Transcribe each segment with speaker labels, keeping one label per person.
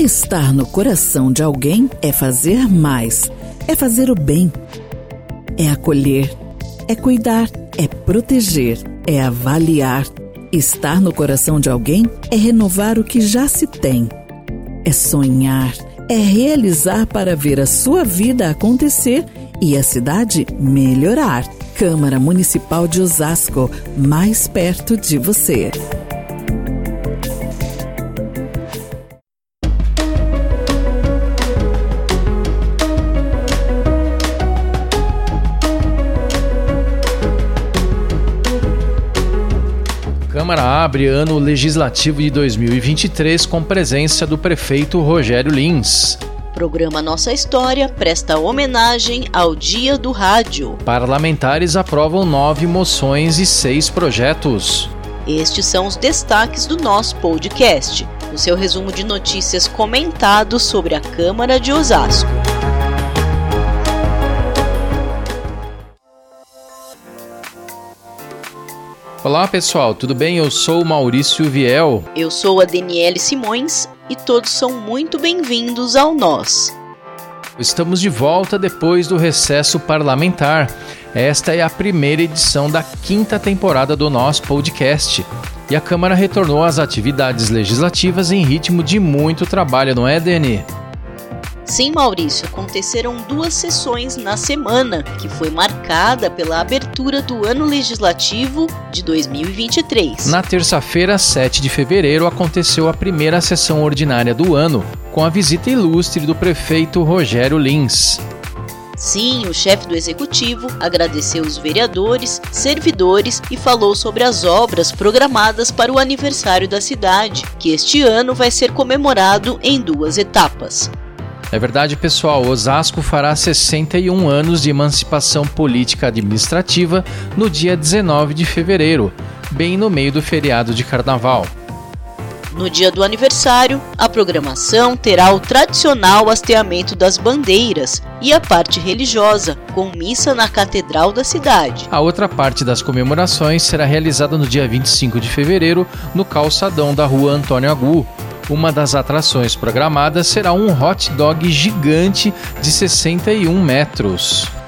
Speaker 1: Estar no coração de alguém é fazer mais, é fazer o bem, é acolher, é cuidar, é proteger, é avaliar. Estar no coração de alguém é renovar o que já se tem, é sonhar, é realizar para ver a sua vida acontecer e a cidade melhorar. Câmara Municipal de Osasco, mais perto de você.
Speaker 2: Câmara abre ano legislativo de 2023 com presença do prefeito Rogério Lins.
Speaker 3: Programa Nossa História presta homenagem ao Dia do Rádio.
Speaker 2: Parlamentares aprovam nove moções e seis projetos.
Speaker 3: Estes são os destaques do nosso podcast, o seu resumo de notícias comentado sobre a Câmara de Osasco.
Speaker 2: Olá pessoal, tudo bem? Eu sou o Maurício Viel.
Speaker 3: Eu sou a Daniele Simões e todos são muito bem-vindos ao Nós.
Speaker 2: Estamos de volta depois do recesso parlamentar. Esta é a primeira edição da quinta temporada do nosso podcast. E a Câmara retornou às atividades legislativas em ritmo de muito trabalho, não é, Dani?
Speaker 3: Sim, Maurício, aconteceram duas sessões na semana, que foi marcada pela abertura do ano legislativo de 2023.
Speaker 2: Na terça-feira, 7 de fevereiro, aconteceu a primeira sessão ordinária do ano, com a visita ilustre do prefeito Rogério Lins.
Speaker 3: Sim, o chefe do executivo agradeceu os vereadores, servidores e falou sobre as obras programadas para o aniversário da cidade, que este ano vai ser comemorado em duas etapas.
Speaker 2: É verdade, pessoal. Osasco fará 61 anos de emancipação política administrativa no dia 19 de fevereiro, bem no meio do feriado de carnaval.
Speaker 3: No dia do aniversário, a programação terá o tradicional hasteamento das bandeiras e a parte religiosa, com missa na Catedral da cidade.
Speaker 2: A outra parte das comemorações será realizada no dia 25 de fevereiro, no calçadão da rua Antônio Agu, uma das atrações programadas será um hot dog gigante de 61 metros.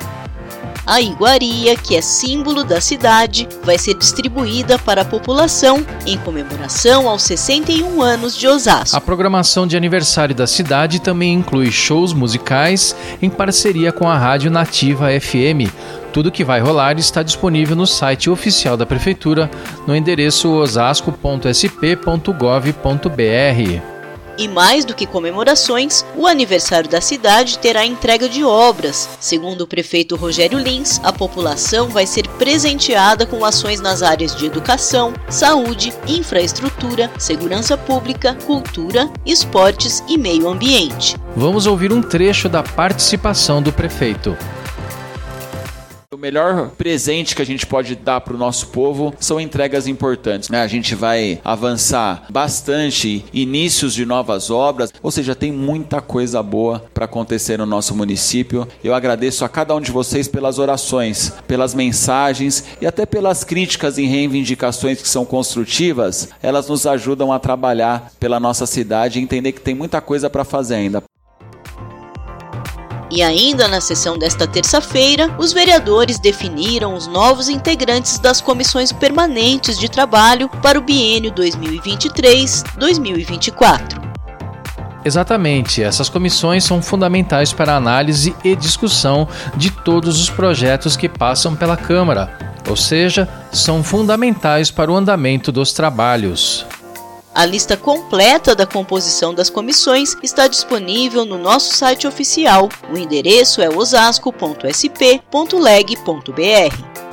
Speaker 3: A iguaria, que é símbolo da cidade, vai ser distribuída para a população em comemoração aos 61 anos de Osasco.
Speaker 2: A programação de aniversário da cidade também inclui shows musicais em parceria com a Rádio Nativa FM, tudo que vai rolar está disponível no site oficial da Prefeitura, no endereço osasco.sp.gov.br.
Speaker 3: E mais do que comemorações, o aniversário da cidade terá entrega de obras. Segundo o prefeito Rogério Lins, a população vai ser presenteada com ações nas áreas de educação, saúde, infraestrutura, segurança pública, cultura, esportes e meio ambiente.
Speaker 2: Vamos ouvir um trecho da participação do prefeito
Speaker 4: melhor presente que a gente pode dar para o nosso povo são entregas importantes. Né? A gente vai avançar bastante inícios de novas obras, ou seja, tem muita coisa boa para acontecer no nosso município. Eu agradeço a cada um de vocês pelas orações, pelas mensagens e até pelas críticas e reivindicações que são construtivas. Elas nos ajudam a trabalhar pela nossa cidade e entender que tem muita coisa para fazer ainda.
Speaker 3: E ainda na sessão desta terça-feira, os vereadores definiram os novos integrantes das comissões permanentes de trabalho para o biênio 2023-2024.
Speaker 2: Exatamente, essas comissões são fundamentais para a análise e discussão de todos os projetos que passam pela Câmara, ou seja, são fundamentais para o andamento dos trabalhos.
Speaker 3: A lista completa da composição das comissões está disponível no nosso site oficial. O endereço é osasco.sp.leg.br.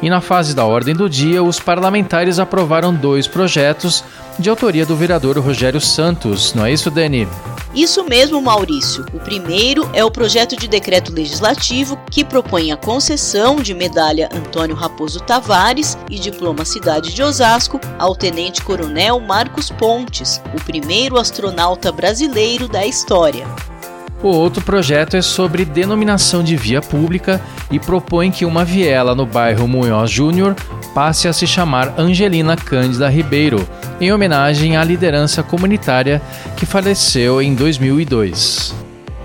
Speaker 2: E na fase da ordem do dia, os parlamentares aprovaram dois projetos de autoria do vereador Rogério Santos. Não é isso, Dani?
Speaker 3: Isso mesmo, Maurício. O primeiro é o projeto de decreto legislativo que propõe a concessão de medalha Antônio Raposo Tavares e diploma Cidade de Osasco ao tenente-coronel Marcos Pontes, o primeiro astronauta brasileiro da história.
Speaker 2: O outro projeto é sobre denominação de via pública e propõe que uma viela no bairro Munhoz Júnior passe a se chamar Angelina Cândida Ribeiro, em homenagem à liderança comunitária que faleceu em 2002.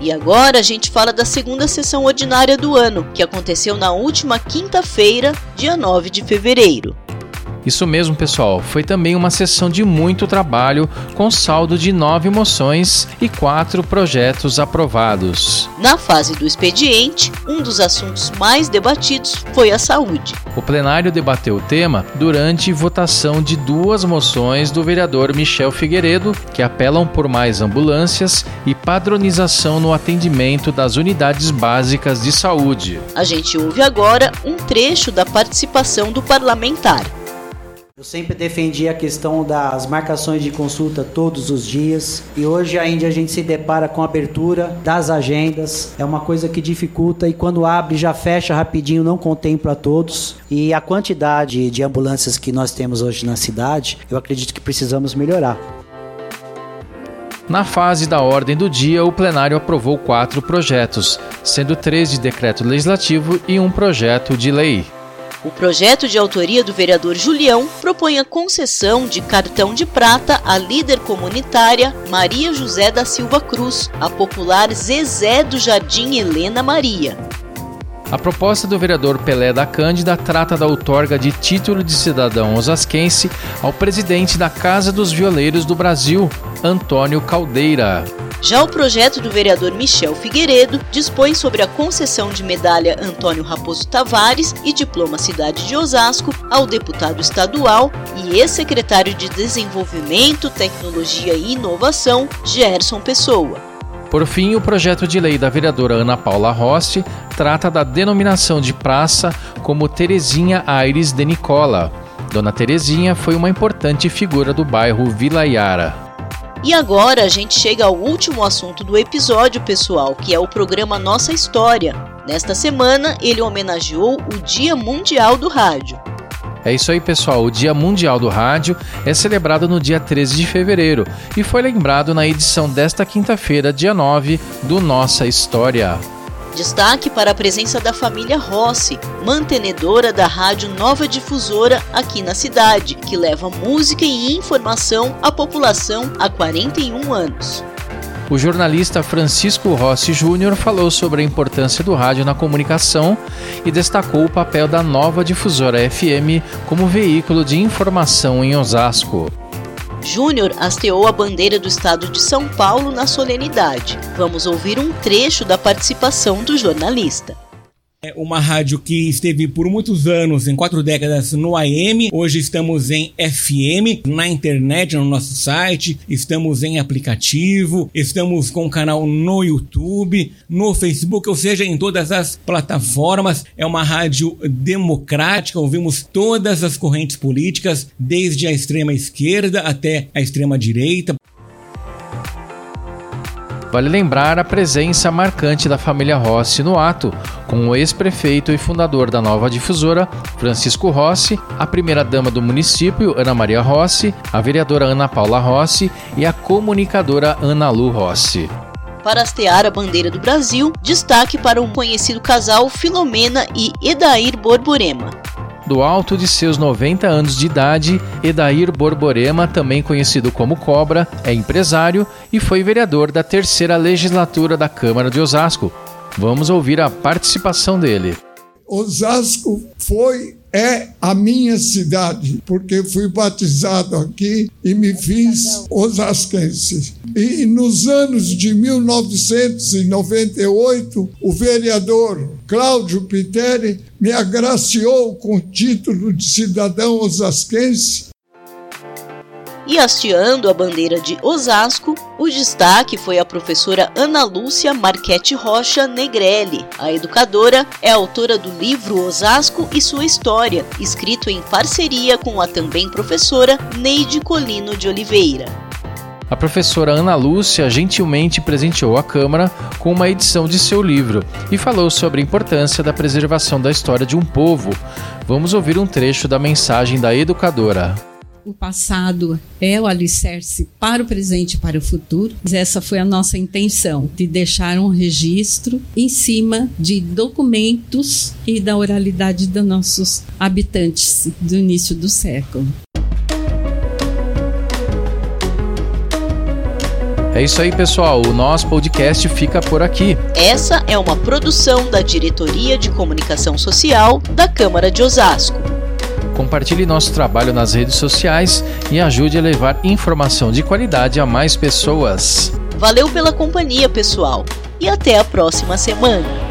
Speaker 3: E agora a gente fala da segunda sessão ordinária do ano, que aconteceu na última quinta-feira, dia 9 de fevereiro.
Speaker 2: Isso mesmo, pessoal. Foi também uma sessão de muito trabalho, com saldo de nove moções e quatro projetos aprovados.
Speaker 3: Na fase do expediente, um dos assuntos mais debatidos foi a saúde.
Speaker 2: O plenário debateu o tema durante votação de duas moções do vereador Michel Figueiredo, que apelam por mais ambulâncias e padronização no atendimento das unidades básicas de saúde.
Speaker 3: A gente ouve agora um trecho da participação do parlamentar.
Speaker 5: Eu sempre defendi a questão das marcações de consulta todos os dias e hoje ainda a gente se depara com a abertura das agendas. É uma coisa que dificulta e quando abre já fecha rapidinho, não contempla todos. E a quantidade de ambulâncias que nós temos hoje na cidade, eu acredito que precisamos melhorar.
Speaker 2: Na fase da ordem do dia, o plenário aprovou quatro projetos, sendo três de decreto legislativo e um projeto de lei.
Speaker 3: O projeto de autoria do vereador Julião propõe a concessão de cartão de prata à líder comunitária Maria José da Silva Cruz, a popular Zezé do Jardim Helena Maria.
Speaker 2: A proposta do vereador Pelé da Cândida trata da outorga de título de cidadão osasquense ao presidente da Casa dos Violeiros do Brasil, Antônio Caldeira.
Speaker 3: Já o projeto do vereador Michel Figueiredo dispõe sobre a concessão de medalha Antônio Raposo Tavares e diploma Cidade de Osasco ao deputado estadual e ex-secretário de Desenvolvimento, Tecnologia e Inovação, Gerson Pessoa.
Speaker 2: Por fim, o projeto de lei da vereadora Ana Paula Rossi trata da denominação de praça como Terezinha Aires de Nicola. Dona Terezinha foi uma importante figura do bairro Vila Yara.
Speaker 3: E agora a gente chega ao último assunto do episódio, pessoal, que é o programa Nossa História. Nesta semana, ele homenageou o Dia Mundial do Rádio.
Speaker 2: É isso aí, pessoal. O Dia Mundial do Rádio é celebrado no dia 13 de fevereiro e foi lembrado na edição desta quinta-feira, dia 9, do Nossa História.
Speaker 3: Destaque para a presença da família Rossi, mantenedora da Rádio Nova Difusora aqui na cidade, que leva música e informação à população há 41 anos.
Speaker 2: O jornalista Francisco Rossi Júnior falou sobre a importância do rádio na comunicação e destacou o papel da Nova Difusora FM como veículo de informação em Osasco.
Speaker 3: Júnior hasteou a bandeira do estado de São Paulo na solenidade. Vamos ouvir um trecho da participação do jornalista.
Speaker 6: É uma rádio que esteve por muitos anos, em quatro décadas, no AM. Hoje estamos em FM, na internet, no nosso site. Estamos em aplicativo. Estamos com o canal no YouTube, no Facebook, ou seja, em todas as plataformas. É uma rádio democrática. Ouvimos todas as correntes políticas, desde a extrema esquerda até a extrema direita.
Speaker 2: Vale lembrar a presença marcante da família Rossi no ato, com o ex-prefeito e fundador da nova difusora, Francisco Rossi, a primeira-dama do município, Ana Maria Rossi, a vereadora Ana Paula Rossi e a comunicadora Ana Lu Rossi.
Speaker 3: Para hastear a bandeira do Brasil, destaque para um conhecido casal Filomena e Edair Borborema.
Speaker 2: Do alto de seus 90 anos de idade, Edair Borborema, também conhecido como Cobra, é empresário e foi vereador da terceira legislatura da Câmara de Osasco. Vamos ouvir a participação dele.
Speaker 7: Osasco foi é a minha cidade, porque fui batizado aqui e me fiz osasquense. E nos anos de 1998, o vereador Cláudio Piteri me agraciou com o título de cidadão osasquense
Speaker 3: e hasteando a bandeira de Osasco, o destaque foi a professora Ana Lúcia Marchetti Rocha Negrelli. A educadora é autora do livro Osasco e sua história, escrito em parceria com a também professora Neide Colino de Oliveira.
Speaker 2: A professora Ana Lúcia gentilmente presenteou a Câmara com uma edição de seu livro e falou sobre a importância da preservação da história de um povo. Vamos ouvir um trecho da mensagem da educadora
Speaker 8: o passado é o alicerce para o presente e para o futuro. Essa foi a nossa intenção, de deixar um registro em cima de documentos e da oralidade dos nossos habitantes do início do século.
Speaker 2: É isso aí, pessoal. O nosso podcast fica por aqui.
Speaker 3: Essa é uma produção da Diretoria de Comunicação Social da Câmara de Osasco.
Speaker 2: Compartilhe nosso trabalho nas redes sociais e ajude a levar informação de qualidade a mais pessoas.
Speaker 3: Valeu pela companhia, pessoal, e até a próxima semana.